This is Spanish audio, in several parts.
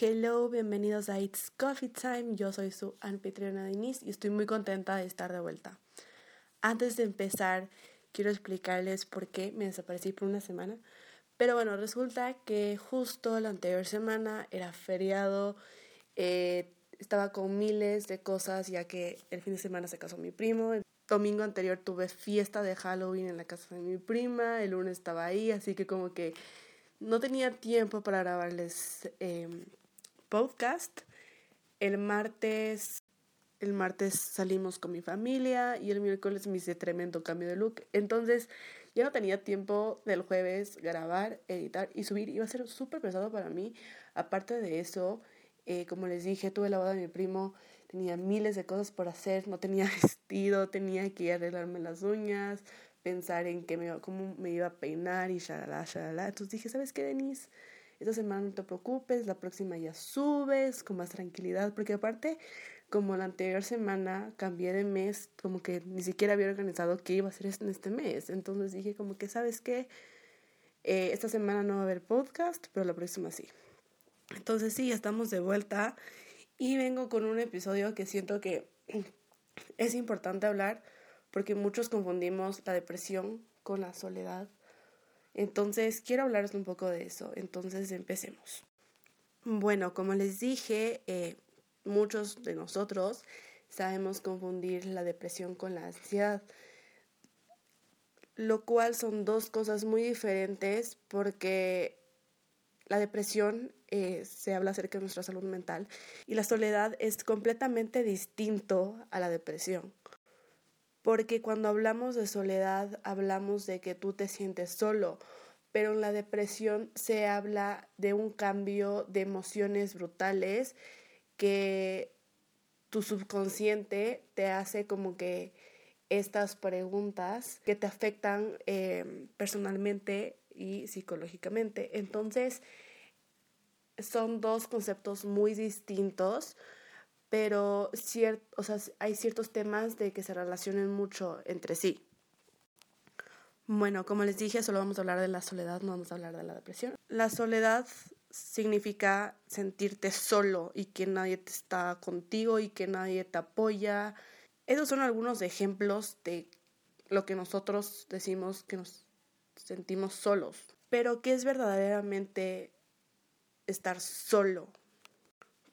Hello, bienvenidos a It's Coffee Time. Yo soy su anfitriona Denise y estoy muy contenta de estar de vuelta. Antes de empezar, quiero explicarles por qué me desaparecí por una semana. Pero bueno, resulta que justo la anterior semana era feriado, eh, estaba con miles de cosas ya que el fin de semana se casó mi primo. El domingo anterior tuve fiesta de Halloween en la casa de mi prima, el lunes estaba ahí, así que como que no tenía tiempo para grabarles em, podcast. El martes, el martes salimos con mi familia y el miércoles me hice tremendo cambio de look. Entonces ya no tenía tiempo del jueves grabar, editar y subir. Iba a ser súper pesado para mí. Aparte de eso, eh, como les dije, tuve la boda de mi primo. Tenía miles de cosas por hacer. No tenía vestido, tenía que arreglarme las uñas, pensar en que me, cómo me iba a peinar y shalala, shalala. Entonces dije, ¿sabes qué, Denise? Esta semana no te preocupes, la próxima ya subes con más tranquilidad, porque aparte, como la anterior semana cambié de mes, como que ni siquiera había organizado qué iba a hacer en este mes, entonces dije como que, ¿sabes qué? Eh, esta semana no va a haber podcast, pero la próxima sí. Entonces sí, estamos de vuelta y vengo con un episodio que siento que es importante hablar porque muchos confundimos la depresión con la soledad entonces, quiero hablaros un poco de eso. Entonces, empecemos. Bueno, como les dije, eh, muchos de nosotros sabemos confundir la depresión con la ansiedad, lo cual son dos cosas muy diferentes porque la depresión eh, se habla acerca de nuestra salud mental y la soledad es completamente distinto a la depresión porque cuando hablamos de soledad hablamos de que tú te sientes solo, pero en la depresión se habla de un cambio de emociones brutales que tu subconsciente te hace como que estas preguntas que te afectan eh, personalmente y psicológicamente. Entonces, son dos conceptos muy distintos pero o sea, hay ciertos temas de que se relacionen mucho entre sí. Bueno, como les dije, solo vamos a hablar de la soledad, no vamos a hablar de la depresión. La soledad significa sentirte solo y que nadie te está contigo y que nadie te apoya. Esos son algunos ejemplos de lo que nosotros decimos que nos sentimos solos. Pero ¿qué es verdaderamente estar solo?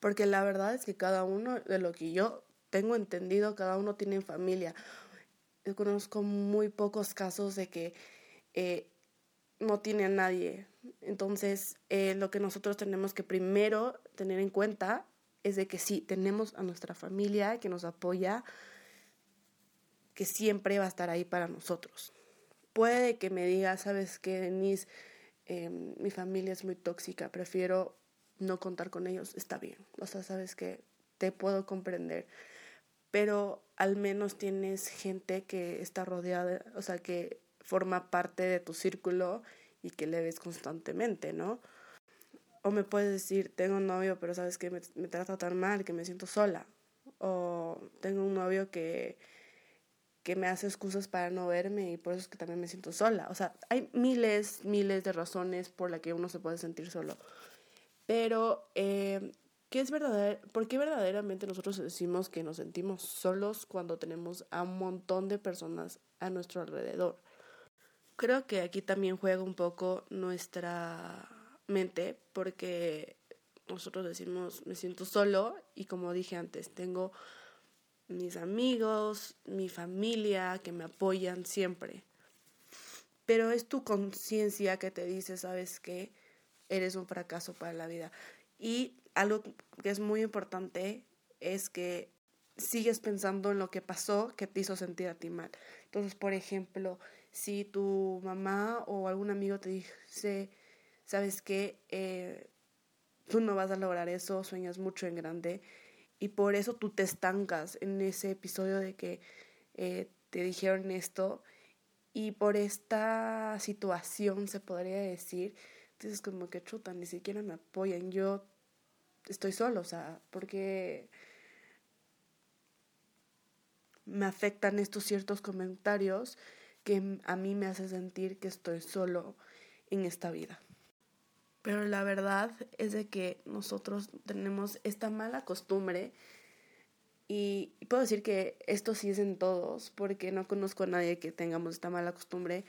Porque la verdad es que cada uno, de lo que yo tengo entendido, cada uno tiene familia. Yo conozco muy pocos casos de que eh, no tiene a nadie. Entonces, eh, lo que nosotros tenemos que primero tener en cuenta es de que sí, tenemos a nuestra familia que nos apoya, que siempre va a estar ahí para nosotros. Puede que me diga, sabes que Denise, em, mi familia es muy tóxica, prefiero no contar con ellos está bien. O sea, sabes que te puedo comprender. Pero al menos tienes gente que está rodeada, o sea, que forma parte de tu círculo y que le ves constantemente, ¿no? O me puedes decir, tengo un novio, pero sabes que me, trata tan mal que me siento sola. O tengo un novio que, que me hace excusas para no verme y por eso es que también me siento sola. O sea, hay miles, miles de razones por las que uno se puede sentir solo. Pero, eh, ¿qué es verdadero? ¿por qué verdaderamente nosotros decimos que nos sentimos solos cuando tenemos a un montón de personas a nuestro alrededor? Creo que aquí también juega un poco nuestra mente, porque nosotros decimos, me siento solo y como dije antes, tengo mis amigos, mi familia que me apoyan siempre. Pero es tu conciencia que te dice, ¿sabes qué? Eres un fracaso para la vida. Y algo que es muy importante es que sigues pensando en lo que pasó que te hizo sentir a ti mal. Entonces, por ejemplo, si tu mamá o algún amigo te dice, sabes que eh, tú no vas a lograr eso, sueñas mucho en grande, y por eso tú te estancas en ese episodio de que eh, te dijeron esto, y por esta situación se podría decir, entonces como que chuta, ni siquiera me apoyan, yo estoy solo, o sea, porque me afectan estos ciertos comentarios que a mí me hacen sentir que estoy solo en esta vida. Pero la verdad es de que nosotros tenemos esta mala costumbre y puedo decir que esto sí es en todos, porque no conozco a nadie que tengamos esta mala costumbre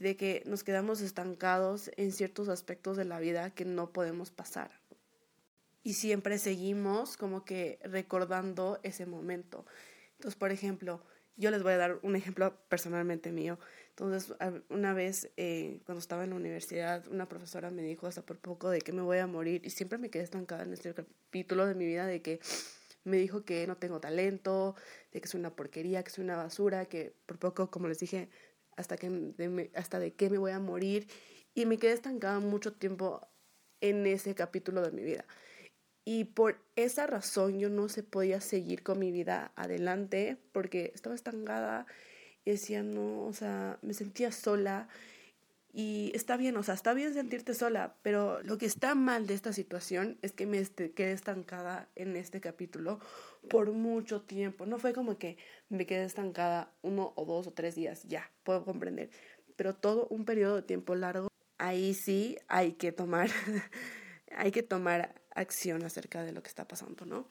de que nos quedamos estancados en ciertos aspectos de la vida que no podemos pasar. Y siempre seguimos como que recordando ese momento. Entonces, por ejemplo, yo les voy a dar un ejemplo personalmente mío. Entonces, una vez eh, cuando estaba en la universidad, una profesora me dijo hasta por poco de que me voy a morir y siempre me quedé estancada en este capítulo de mi vida de que me dijo que no tengo talento, de que soy una porquería, que soy una basura, que por poco, como les dije, hasta, que de, hasta de qué me voy a morir. Y me quedé estancada mucho tiempo en ese capítulo de mi vida. Y por esa razón yo no se podía seguir con mi vida adelante porque estaba estancada y decía, no, o sea, me sentía sola y está bien, o sea, está bien sentirte sola, pero lo que está mal de esta situación es que me este, quedé estancada en este capítulo por mucho tiempo. No fue como que me quedé estancada uno o dos o tres días, ya, puedo comprender. Pero todo un periodo de tiempo largo, ahí sí hay que tomar, hay que tomar acción acerca de lo que está pasando, ¿no?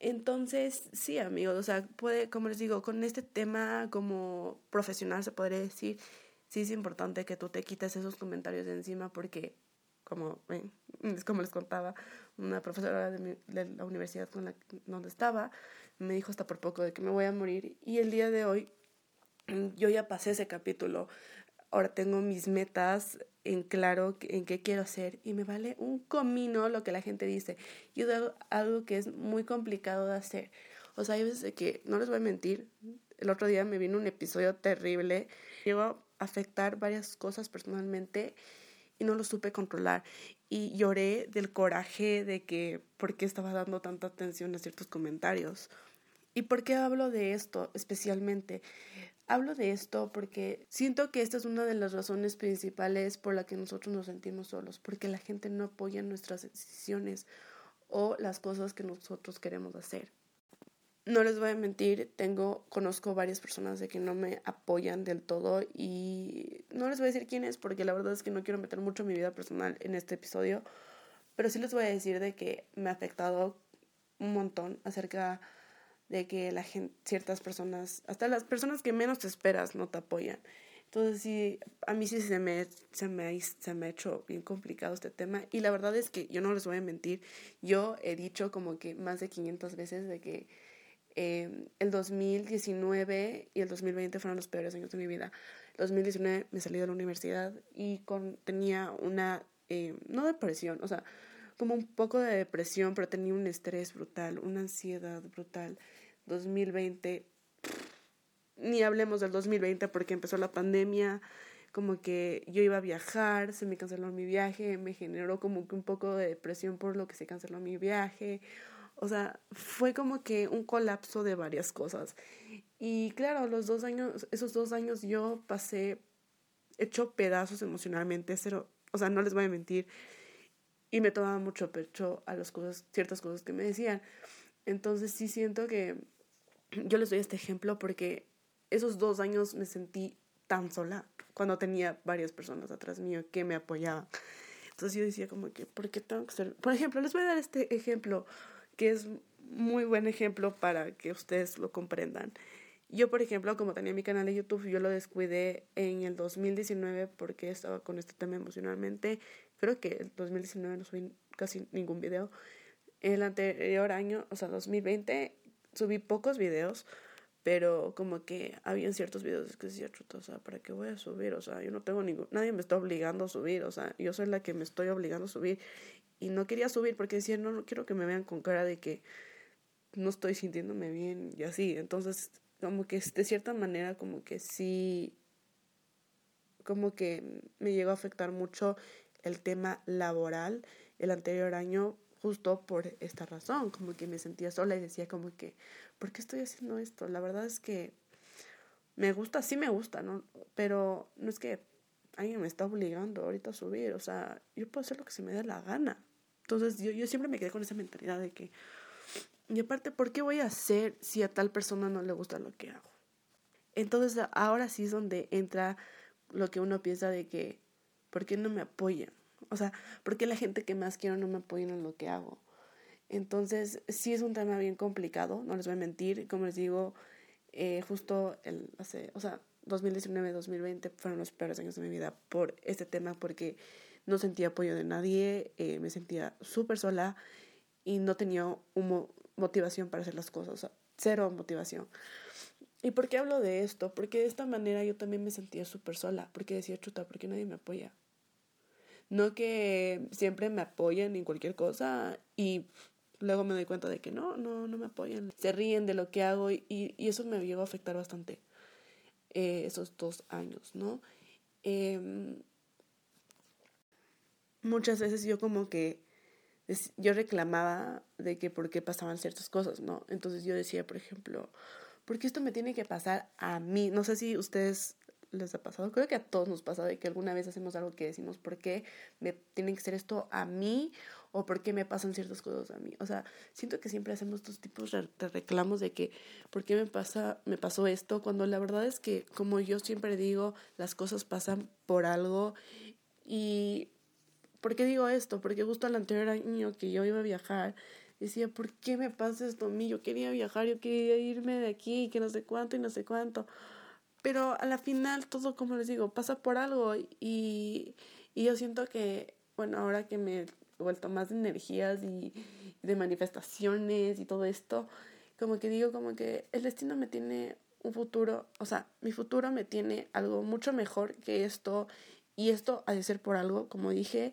Entonces, sí, amigos, o sea, puede, como les digo, con este tema como profesional se podría decir, sí es importante que tú te quites esos comentarios de encima porque, como, es como les contaba, una profesora de, la universidad con la, donde estaba me dijo hasta por poco de que me voy a morir y el día de hoy yo ya pasé ese capítulo ahora tengo mis metas en claro en qué quiero hacer y me vale un comino lo que la gente dice. Y es algo que es muy complicado de hacer. O sea, hay veces que, no les voy a mentir, el otro día me vino un episodio terrible, llegó a afectar varias cosas personalmente y no lo supe controlar. Y lloré del coraje de que, ¿por qué estaba dando tanta atención a ciertos comentarios? ¿Y por qué hablo de esto especialmente? Hablo de esto porque siento que esta es una de las razones principales por la que nosotros nos sentimos solos, porque la gente no apoya nuestras decisiones o las cosas que nosotros queremos hacer. No les voy a mentir, tengo, conozco varias personas de que no me apoyan del todo y no les voy a decir quién es porque la verdad es que no quiero meter mucho mi vida personal en este episodio, pero sí les voy a decir de que me ha afectado un montón acerca de que la gente, ciertas personas, hasta las personas que menos te esperas, no te apoyan. Entonces sí, a mí sí se me, se, me, se me ha hecho bien complicado este tema y la verdad es que yo no les voy a mentir, yo he dicho como que más de 500 veces de que eh, el 2019 y el 2020 fueron los peores años de mi vida. El 2019 me salí de la universidad y tenía una, eh, no depresión, o sea, como un poco de depresión, pero tenía un estrés brutal, una ansiedad brutal. 2020, ni hablemos del 2020 porque empezó la pandemia, como que yo iba a viajar, se me canceló mi viaje, me generó como que un poco de depresión por lo que se canceló mi viaje. O sea, fue como que un colapso de varias cosas. Y claro, los dos años, esos dos años yo pasé hecho pedazos emocionalmente, cero, o sea, no les voy a mentir, y me tomaba mucho pecho a las cosas, ciertas cosas que me decían. Entonces sí siento que yo les doy este ejemplo porque esos dos años me sentí tan sola cuando tenía varias personas atrás mío que me apoyaban. Entonces yo decía como que, ¿por qué tengo que ser? Por ejemplo, les voy a dar este ejemplo que es muy buen ejemplo para que ustedes lo comprendan. Yo, por ejemplo, como tenía mi canal de YouTube, yo lo descuidé en el 2019 porque estaba con este tema emocionalmente. Creo que el 2019 no subí casi ningún video. El anterior año, o sea, 2020, subí pocos videos, pero como que habían ciertos videos que decía, o sea, ¿para qué voy a subir? O sea, yo no tengo ningún, nadie me está obligando a subir, o sea, yo soy la que me estoy obligando a subir y no quería subir porque decía, no, quiero que me vean con cara de que no estoy sintiéndome bien y así. Entonces, como que de cierta manera, como que sí, como que me llegó a afectar mucho el tema laboral el anterior año justo por esta razón, como que me sentía sola y decía como que, ¿por qué estoy haciendo esto? La verdad es que me gusta, sí me gusta, ¿no? Pero no es que alguien me está obligando ahorita a subir, o sea, yo puedo hacer lo que se me dé la gana. Entonces yo, yo siempre me quedé con esa mentalidad de que, y aparte, ¿por qué voy a hacer si a tal persona no le gusta lo que hago? Entonces ahora sí es donde entra lo que uno piensa de que, ¿por qué no me apoyan? O sea, ¿por qué la gente que más quiero no me apoya en lo que hago? Entonces, sí es un tema bien complicado, no les voy a mentir. Como les digo, eh, justo el, hace, o sea, 2019-2020 fueron los peores años de mi vida por este tema, porque no sentía apoyo de nadie, eh, me sentía súper sola y no tenía motivación para hacer las cosas, o sea, cero motivación. ¿Y por qué hablo de esto? Porque de esta manera yo también me sentía súper sola, porque decía, chuta, ¿por qué nadie me apoya? No que siempre me apoyen en cualquier cosa y luego me doy cuenta de que no, no, no me apoyan. Se ríen de lo que hago y, y eso me llegó a afectar bastante eh, esos dos años, ¿no? Em, muchas veces yo como que yo reclamaba de que por qué pasaban ciertas cosas, ¿no? Entonces yo decía, por ejemplo, ¿por qué esto me tiene que pasar a mí? No sé si ustedes les ha pasado, creo que a todos nos pasa de que alguna vez hacemos algo que decimos, ¿por qué me tiene que ser esto a mí? o por qué me pasan ciertas cosas a mí. O sea, siento que siempre hacemos estos tipos de reclamos de que, ¿por qué me, pasa, me pasó esto? Cuando la verdad es que, como yo siempre digo, las cosas pasan por algo. Y, ¿por qué digo esto? Porque justo el anterior año que yo iba a viajar, decía, ¿por qué me pasa esto a mí? Yo quería viajar, yo quería irme de aquí, que no sé cuánto y no sé cuánto. Pero a la final todo, como les digo, pasa por algo y, y yo siento que, bueno, ahora que me vuelto más de energías y de manifestaciones y todo esto, como que digo como que el destino me tiene un futuro, o sea, mi futuro me tiene algo mucho mejor que esto y esto ha de ser por algo, como dije,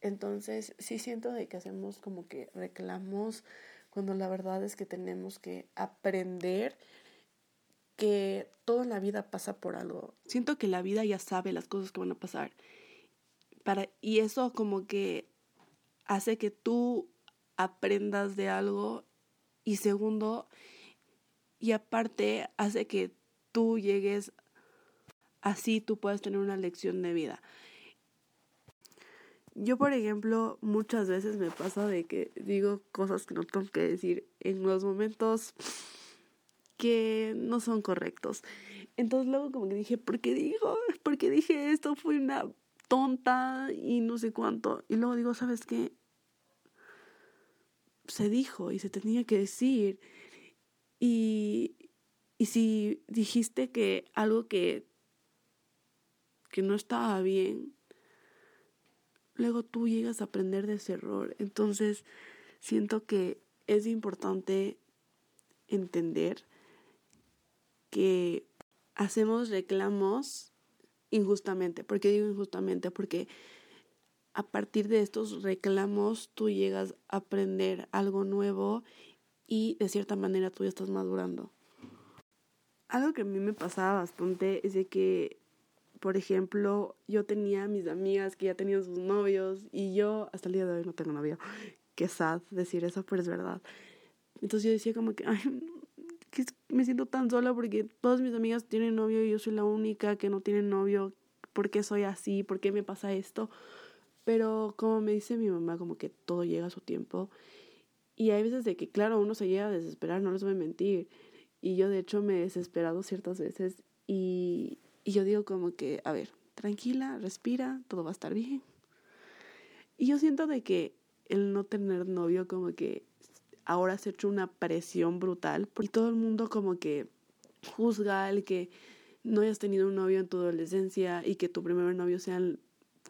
entonces sí siento de que hacemos como que reclamos cuando la verdad es que tenemos que aprender que todo en la vida pasa por algo. Siento que la vida ya sabe las cosas que van a pasar. Para, y eso como que hace que tú aprendas de algo y segundo, y aparte hace que tú llegues así, tú puedas tener una lección de vida. Yo, por ejemplo, muchas veces me pasa de que digo cosas que no tengo que decir en los momentos que no son correctos. Entonces luego como que dije, ¿por qué digo? ¿Por qué dije esto? Fue una tonta y no sé cuánto. Y luego digo, ¿sabes qué? Se dijo y se tenía que decir. Y, y si dijiste que algo que, que no estaba bien, luego tú llegas a aprender de ese error. Entonces, siento que es importante entender que hacemos reclamos injustamente. ¿Por qué digo injustamente? Porque a partir de estos reclamos tú llegas a aprender algo nuevo y de cierta manera tú ya estás madurando. Algo que a mí me pasaba bastante es de que, por ejemplo, yo tenía mis amigas que ya tenían sus novios y yo hasta el día de hoy no tengo novio. Qué sad decir eso, pero es verdad. Entonces yo decía como que, ay, que me siento tan sola porque todas mis amigas tienen novio y yo soy la única que no tiene novio. ¿Por qué soy así? ¿Por qué me pasa esto? Pero como me dice mi mamá, como que todo llega a su tiempo. Y hay veces de que, claro, uno se llega a desesperar, no les voy a mentir. Y yo de hecho me he desesperado ciertas veces y, y yo digo como que, a ver, tranquila, respira, todo va a estar bien. Y yo siento de que el no tener novio como que ahora se hecho una presión brutal y todo el mundo como que juzga el que no hayas tenido un novio en tu adolescencia y que tu primer novio sea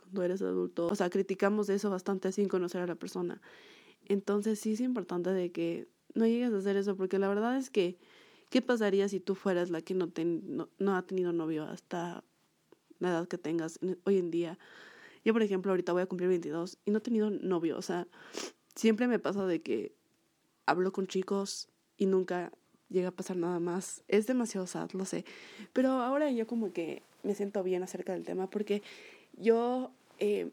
cuando eres adulto. O sea, criticamos eso bastante sin conocer a la persona. Entonces sí es importante de que no llegues a hacer eso porque la verdad es que ¿qué pasaría si tú fueras la que no, no, ha tenido novio hasta la edad que tengas hoy en día? Yo, por ejemplo, ahorita voy a cumplir 22 y no he tenido novio. O sea, siempre me pasa de que hablo con chicos y nunca llega a pasar nada más. Es demasiado sad, lo sé. Pero ahora yo como que me siento bien acerca del tema porque yo eh,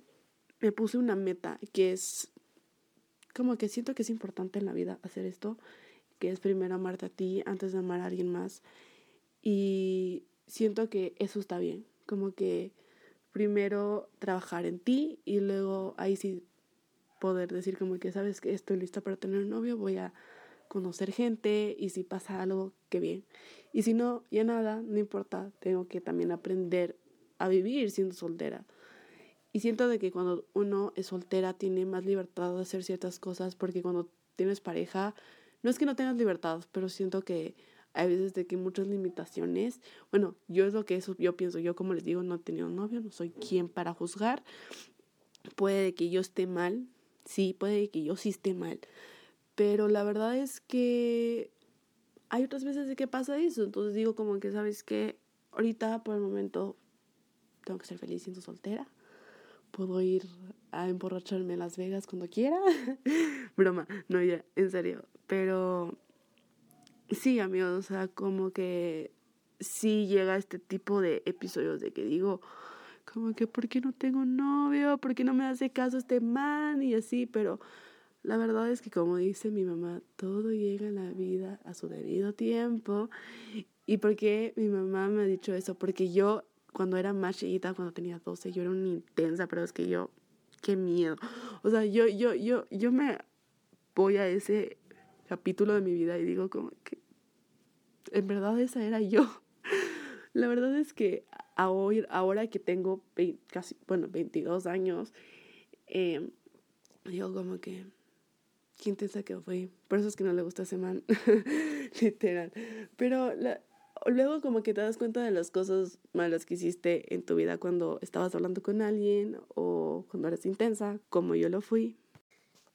me puse una meta que es como que siento que es importante en la vida hacer esto, que es primero amarte a ti antes de amar a alguien más. Y siento que eso está bien, como que primero trabajar en ti y luego ahí sí poder decir como que, sabes que estoy lista para tener un novio, voy a conocer gente y si pasa algo, qué bien. Y si no, ya nada, no importa, tengo que también aprender a vivir siendo soltera. Y siento de que cuando uno es soltera tiene más libertad de hacer ciertas cosas porque cuando tienes pareja, no es que no tengas libertad, pero siento que hay veces de que muchas limitaciones, bueno, yo es lo que eso yo pienso, yo como les digo, no he tenido novio, no soy quien para juzgar, puede que yo esté mal, sí, puede que yo sí esté mal, pero la verdad es que hay otras veces de que pasa eso, entonces digo como que, ¿sabes qué? Ahorita, por el momento, tengo que ser feliz siendo soltera, puedo ir a emborracharme en Las Vegas cuando quiera, broma, no, ya, en serio, pero sí, amigos, o sea, como que sí llega este tipo de episodios de que digo, como que, ¿por qué no tengo novio? ¿Por qué no me hace caso este man? Y así, pero la verdad es que como dice mi mamá, todo llega en la vida a su debido tiempo. ¿Y por qué mi mamá me ha dicho eso? Porque yo, cuando era más chiquita, cuando tenía 12, yo era una intensa, pero es que yo, qué miedo. O sea, yo, yo, yo, yo me voy a ese capítulo de mi vida y digo como que en verdad esa era yo. La verdad es que ahora que tengo casi, bueno, 22 años, eh, digo como que, qué intensa que fui. Por eso es que no le gusta ese man, literal. Pero luego como que te das cuenta de las cosas malas que hiciste en tu vida cuando estabas hablando con alguien o cuando eres intensa, como yo lo fui.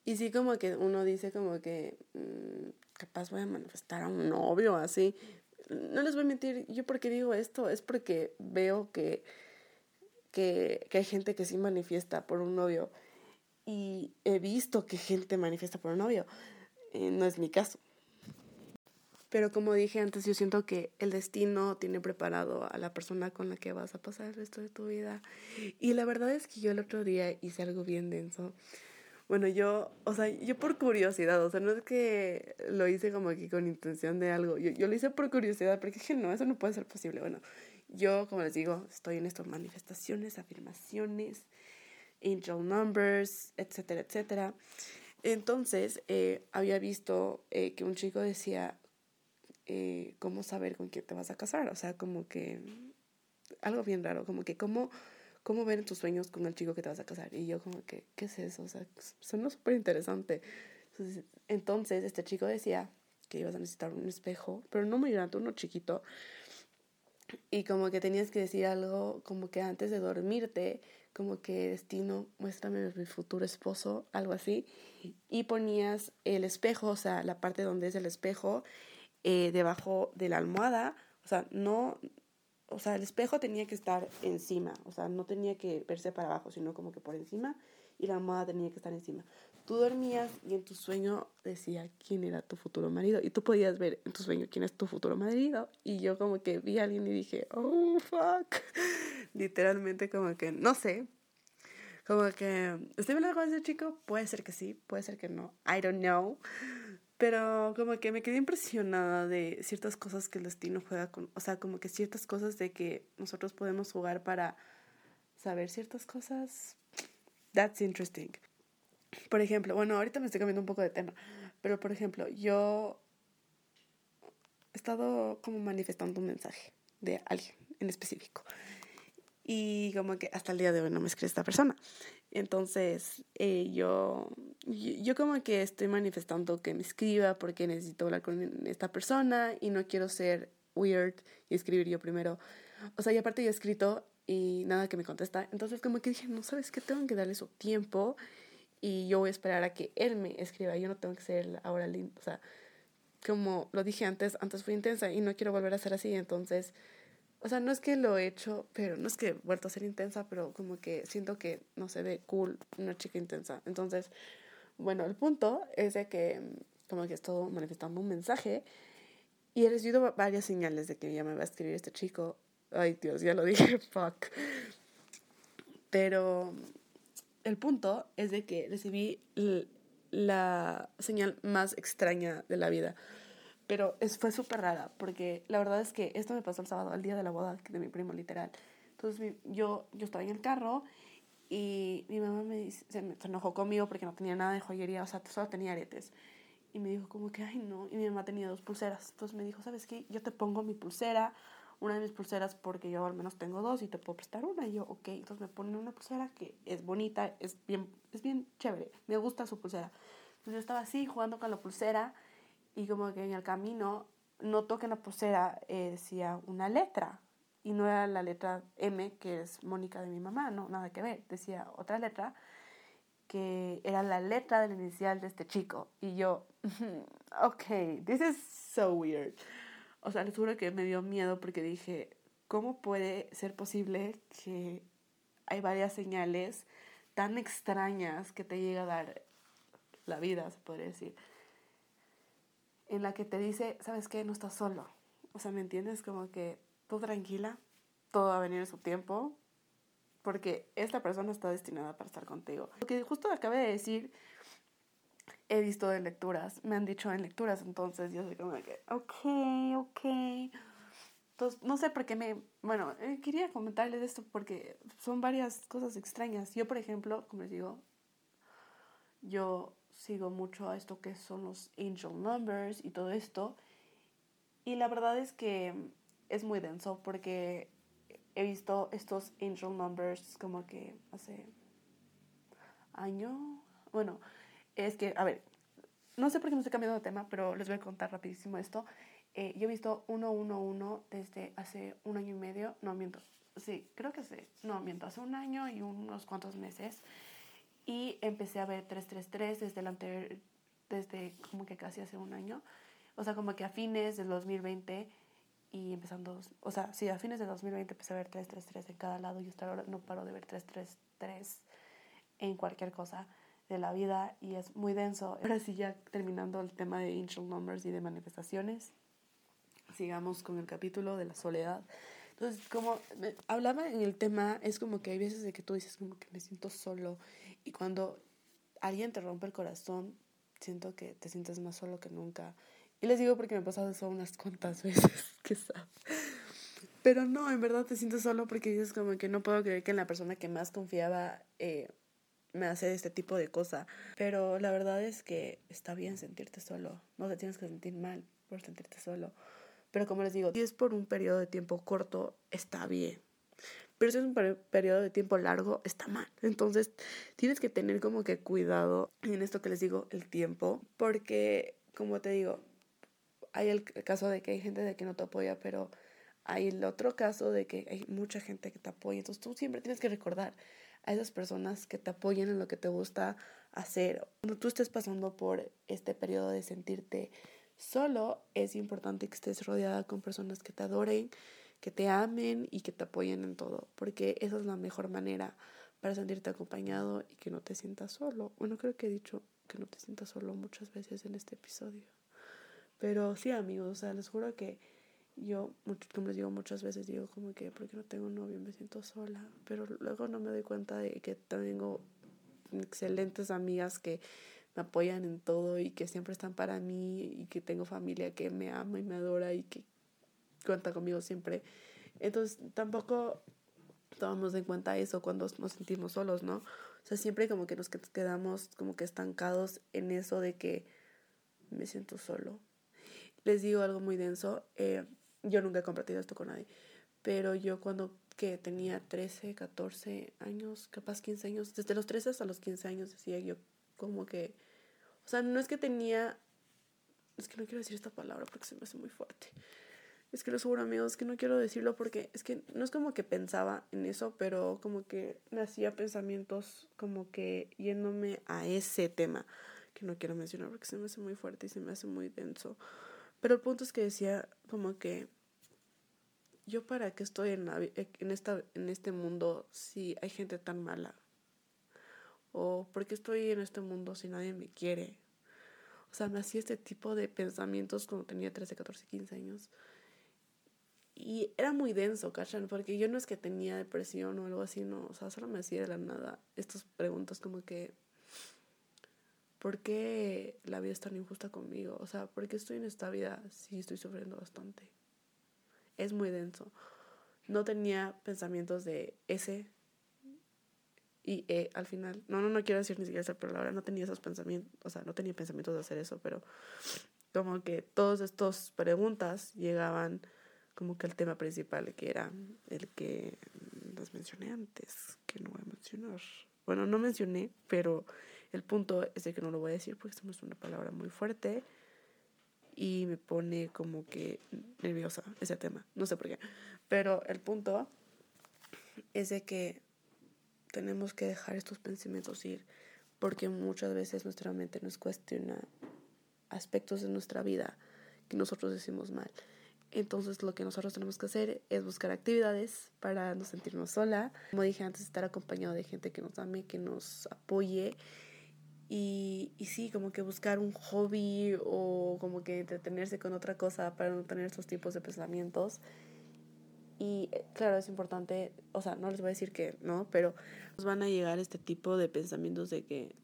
Y sí como que uno dice como que mm, capaz voy a manifestar a un novio así. No les voy a mentir, yo porque digo esto es porque veo que, que, que hay gente que sí manifiesta por un novio y he visto que gente manifiesta por un novio. Eh, no es mi caso. Pero como dije antes, yo siento que el destino tiene preparado a la persona con la que vas a pasar el resto de tu vida. Y la verdad es que yo el otro día hice algo bien denso. Bueno, yo, o sea, yo por curiosidad, o sea, no es que lo hice como aquí con intención de algo, yo, yo lo hice por curiosidad, porque dije, no, eso no puede ser posible. Bueno, yo, como les digo, estoy en estas manifestaciones, afirmaciones, angel numbers, etcétera, etcétera. Entonces, eh, había visto eh, que un chico decía, eh, ¿cómo saber con quién te vas a casar? O sea, como que algo bien raro, como que cómo cómo ver tus sueños con el chico que te vas a casar. Y yo como que, ¿qué es eso? O sea, suena súper interesante. Entonces, este chico decía que ibas a necesitar un espejo, pero no muy grande, uno chiquito. Y como que tenías que decir algo, como que antes de dormirte, como que destino, muéstrame mi futuro esposo, algo así. Y ponías el espejo, o sea, la parte donde es el espejo, eh, debajo de la almohada. O sea, no, o sea, el espejo tenía que estar encima, o sea, no tenía que verse para abajo, sino como que por encima y la almohada tenía que estar encima. Tú dormías y en tu sueño decía quién era tu futuro marido y tú podías ver en tu sueño quién es tu futuro marido y yo como que vi a alguien y dije, oh, fuck, literalmente como que, no sé, como que, ¿estoy hablando con ese chico? Puede ser que sí, puede ser que no, I don't know. Pero como que me quedé impresionada de ciertas cosas que el destino juega con, o sea, como que ciertas cosas de que nosotros podemos jugar para saber ciertas cosas. That's interesting. Por ejemplo, bueno, ahorita me estoy cambiando un poco de tema, pero por ejemplo, yo he estado como manifestando un mensaje de alguien en específico. Y como que hasta el día de hoy no me escribe esta persona. Entonces, eh, yo, yo como que estoy manifestando que me escriba porque necesito hablar con esta persona y no quiero ser weird y escribir yo primero. O sea, y aparte yo he escrito y nada que me contesta. Entonces como que dije, no sabes qué, tengo que darle su tiempo y yo voy a esperar a que él me escriba. Yo no tengo que ser ahora lindo. O sea, como lo dije antes, antes fui intensa y no quiero volver a ser así. Entonces o sea, no es que lo he hecho, pero no es que he vuelto a ser intensa, pero como que siento que no se ve cool una chica intensa. Entonces, bueno, el punto es de que como que estoy manifestando un mensaje y he recibido varias señales de que ya me va a escribir este chico. Ay, Dios, ya lo dije, fuck. Pero el punto es de que recibí la señal más extraña de la vida. Pero es, fue súper rara, porque la verdad es que esto me pasó el sábado, al día de la boda de mi primo, literal. Entonces yo, yo estaba en el carro y mi mamá me dice, se, me, enojó conmigo porque no tenía nada de joyería, o sea, solo tenía aretes. Y me dijo como que, ay no, y mi mamá tenía dos pulseras. Entonces me dijo, ¿sabes qué? Yo te pongo mi pulsera, una de mis pulseras porque yo al menos tengo dos y te puedo prestar una. Y yo, ok, entonces me ponen una pulsera que es bonita, es bien, es bien chévere, me gusta su pulsera. Entonces yo estaba así jugando con la pulsera y como que en el camino noto que en la pulsera eh, decía una letra y no era la letra M, que es Mónica de mi mamá, no, nada que ver, decía otra letra que era la letra del inicial de este chico. Y yo, ok, this is so weird. O sea, les juro que me dio miedo porque dije, ¿cómo puede ser posible que hay varias señales tan extrañas que te llega a dar la vida, se podría decir? En la que te dice, ¿sabes qué? No estás solo. O sea, ¿me entiendes? Como que tú tranquila, todo va a venir en su tiempo, porque esta persona está destinada para estar contigo. Lo que justo acabé de decir, he visto de lecturas, me han dicho en lecturas, entonces yo soy como que, ok, ok. Entonces, no sé por qué me, bueno, eh, quería comentarles esto porque son varias cosas extrañas. Yo, por ejemplo, como les digo, yo sigo mucho a esto que son los angel numbers y todo esto. Y la verdad es que es muy denso porque he visto estos angel numbers como que hace año. Bueno, es que, a ver, no sé por qué me estoy cambiando de tema, pero les voy a contar rapidísimo esto. Eh, yo he visto 111 desde hace un año y medio, no miento, sí, creo que sí, no miento, hace un año y unos cuantos meses. Y empecé a ver 333 desde el anterior, desde como que casi hace un año. O sea, como que a fines del 2020 y empezando, o sea, sí, a fines de 2020 empecé a ver 333 en cada lado y hasta ahora no paro de ver 333 en cualquier cosa de la vida y es muy denso. Ahora sí, ya terminando el tema de angel numbers y de manifestaciones, sigamos con el capítulo de la soledad. Entonces, como hablaba en el tema, es como que hay veces de que tú dices como que me siento solo y cuando alguien te rompe el corazón, siento que te sientes más solo que nunca y les digo porque me ha pasado eso unas cuantas veces, quizás. Pero no, en verdad te sientes solo porque dices como que no puedo creer que en la persona que más confiaba eh, me hace este tipo de cosa. Pero la verdad es que está bien sentirte solo. No te tienes que sentir mal por sentirte solo. Pero como les digo, si es por un periodo de tiempo corto, está bien. Pero si es un periodo de tiempo largo, está mal. Entonces tienes que tener como que cuidado en esto que les digo, el tiempo. Porque, como te digo, hay el caso de que hay gente de que no te apoya, pero hay el otro caso de que hay mucha gente que te apoya. Entonces tú siempre tienes que recordar a esas personas que te apoyen en lo que te gusta hacer. Cuando tú estés pasando por este periodo de sentirte solo, es importante que estés rodeada con personas que te adoren, que te amen y que te apoyen en todo, porque esa es la mejor manera para sentirte acompañado y que no te sientas solo. Bueno, creo que he dicho que no te sientas solo muchas veces en este episodio. Pero sí, amigos, o sea, les juro que yo, como les digo muchas veces, digo como que porque no tengo novio me siento sola, pero luego no me doy cuenta de que tengo excelentes amigas que me apoyan en todo y que siempre están para mí y que tengo familia que me ama y me adora y que cuenta conmigo siempre. Entonces tampoco tomamos en cuenta eso cuando nos sentimos solos, ¿no? O sea, siempre como que nos quedamos como que estancados en eso de que me siento solo, les digo algo muy denso. Eh, yo nunca he compartido esto con nadie. Pero yo cuando que tenía 13, 14 años, capaz 15 años, desde los 13 hasta los 15 años decía yo como que, o sea, no es que tenía, es que no quiero decir esta palabra porque se me hace muy fuerte. Es que lo seguro, amigos, que no quiero decirlo porque es que no es como que pensaba en eso, pero como que me hacía pensamientos como que yéndome a ese tema que no quiero mencionar porque se me hace muy fuerte y se me hace muy denso. Pero el punto es que decía como que yo para qué estoy en, en, esta, en este mundo si hay gente tan mala. O por qué estoy en este mundo si nadie me quiere. O sea, me este tipo de pensamientos cuando tenía 13, 14, 15 años. Y era muy denso, ¿cachan? Porque yo no es que tenía depresión o algo así, no. O sea, solo me hacía de la nada estas preguntas como que, ¿por qué la vida es tan injusta conmigo? O sea, ¿por qué estoy en esta vida si estoy sufriendo bastante? Es muy denso. No tenía pensamientos de ese y E al final. No, no, no quiero decir ni siquiera esa palabra. No tenía esos pensamientos, o sea, no tenía pensamientos de hacer eso, pero como que todas estas preguntas llegaban como que el tema principal que era el que les mencioné antes, que no voy a mencionar. Bueno, no mencioné, pero el punto es de que no lo voy a decir porque es una palabra muy fuerte y me pone como que nerviosa ese tema, no sé por qué. Pero el punto es de que tenemos que dejar estos pensamientos ir porque muchas veces nuestra mente nos cuestiona aspectos de nuestra vida que nosotros decimos mal. Entonces lo que nosotros tenemos que hacer es buscar actividades para no sentirnos sola. Como dije antes, estar acompañado de gente que nos ame, que nos apoye. Y, y sí, como que buscar un hobby o como que entretenerse con otra cosa para no tener estos tipos de pensamientos. Y eh, claro, es importante, o sea, no les voy a decir que no, pero nos van a llegar este tipo de pensamientos de que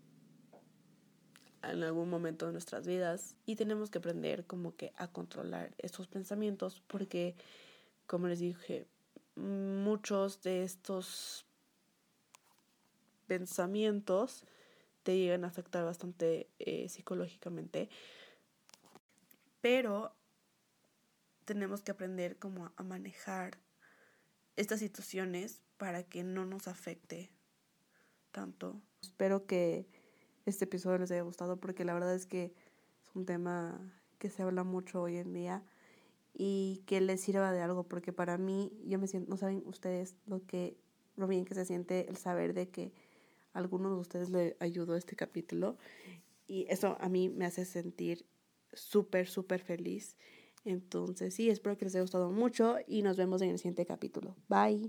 en algún momento de nuestras vidas y tenemos que aprender como que a controlar estos pensamientos porque como les dije muchos de estos pensamientos te llegan a afectar bastante eh, psicológicamente pero tenemos que aprender como a manejar estas situaciones para que no nos afecte tanto. Espero que este episodio les haya gustado porque la verdad es que es un tema que se habla mucho hoy en día y que les sirva de algo porque para mí yo me siento no saben ustedes lo que lo bien que se siente el saber de que algunos de ustedes le ayudó este capítulo y eso a mí me hace sentir súper súper feliz. Entonces sí espero que les haya gustado mucho y nos vemos en el siguiente capítulo. Bye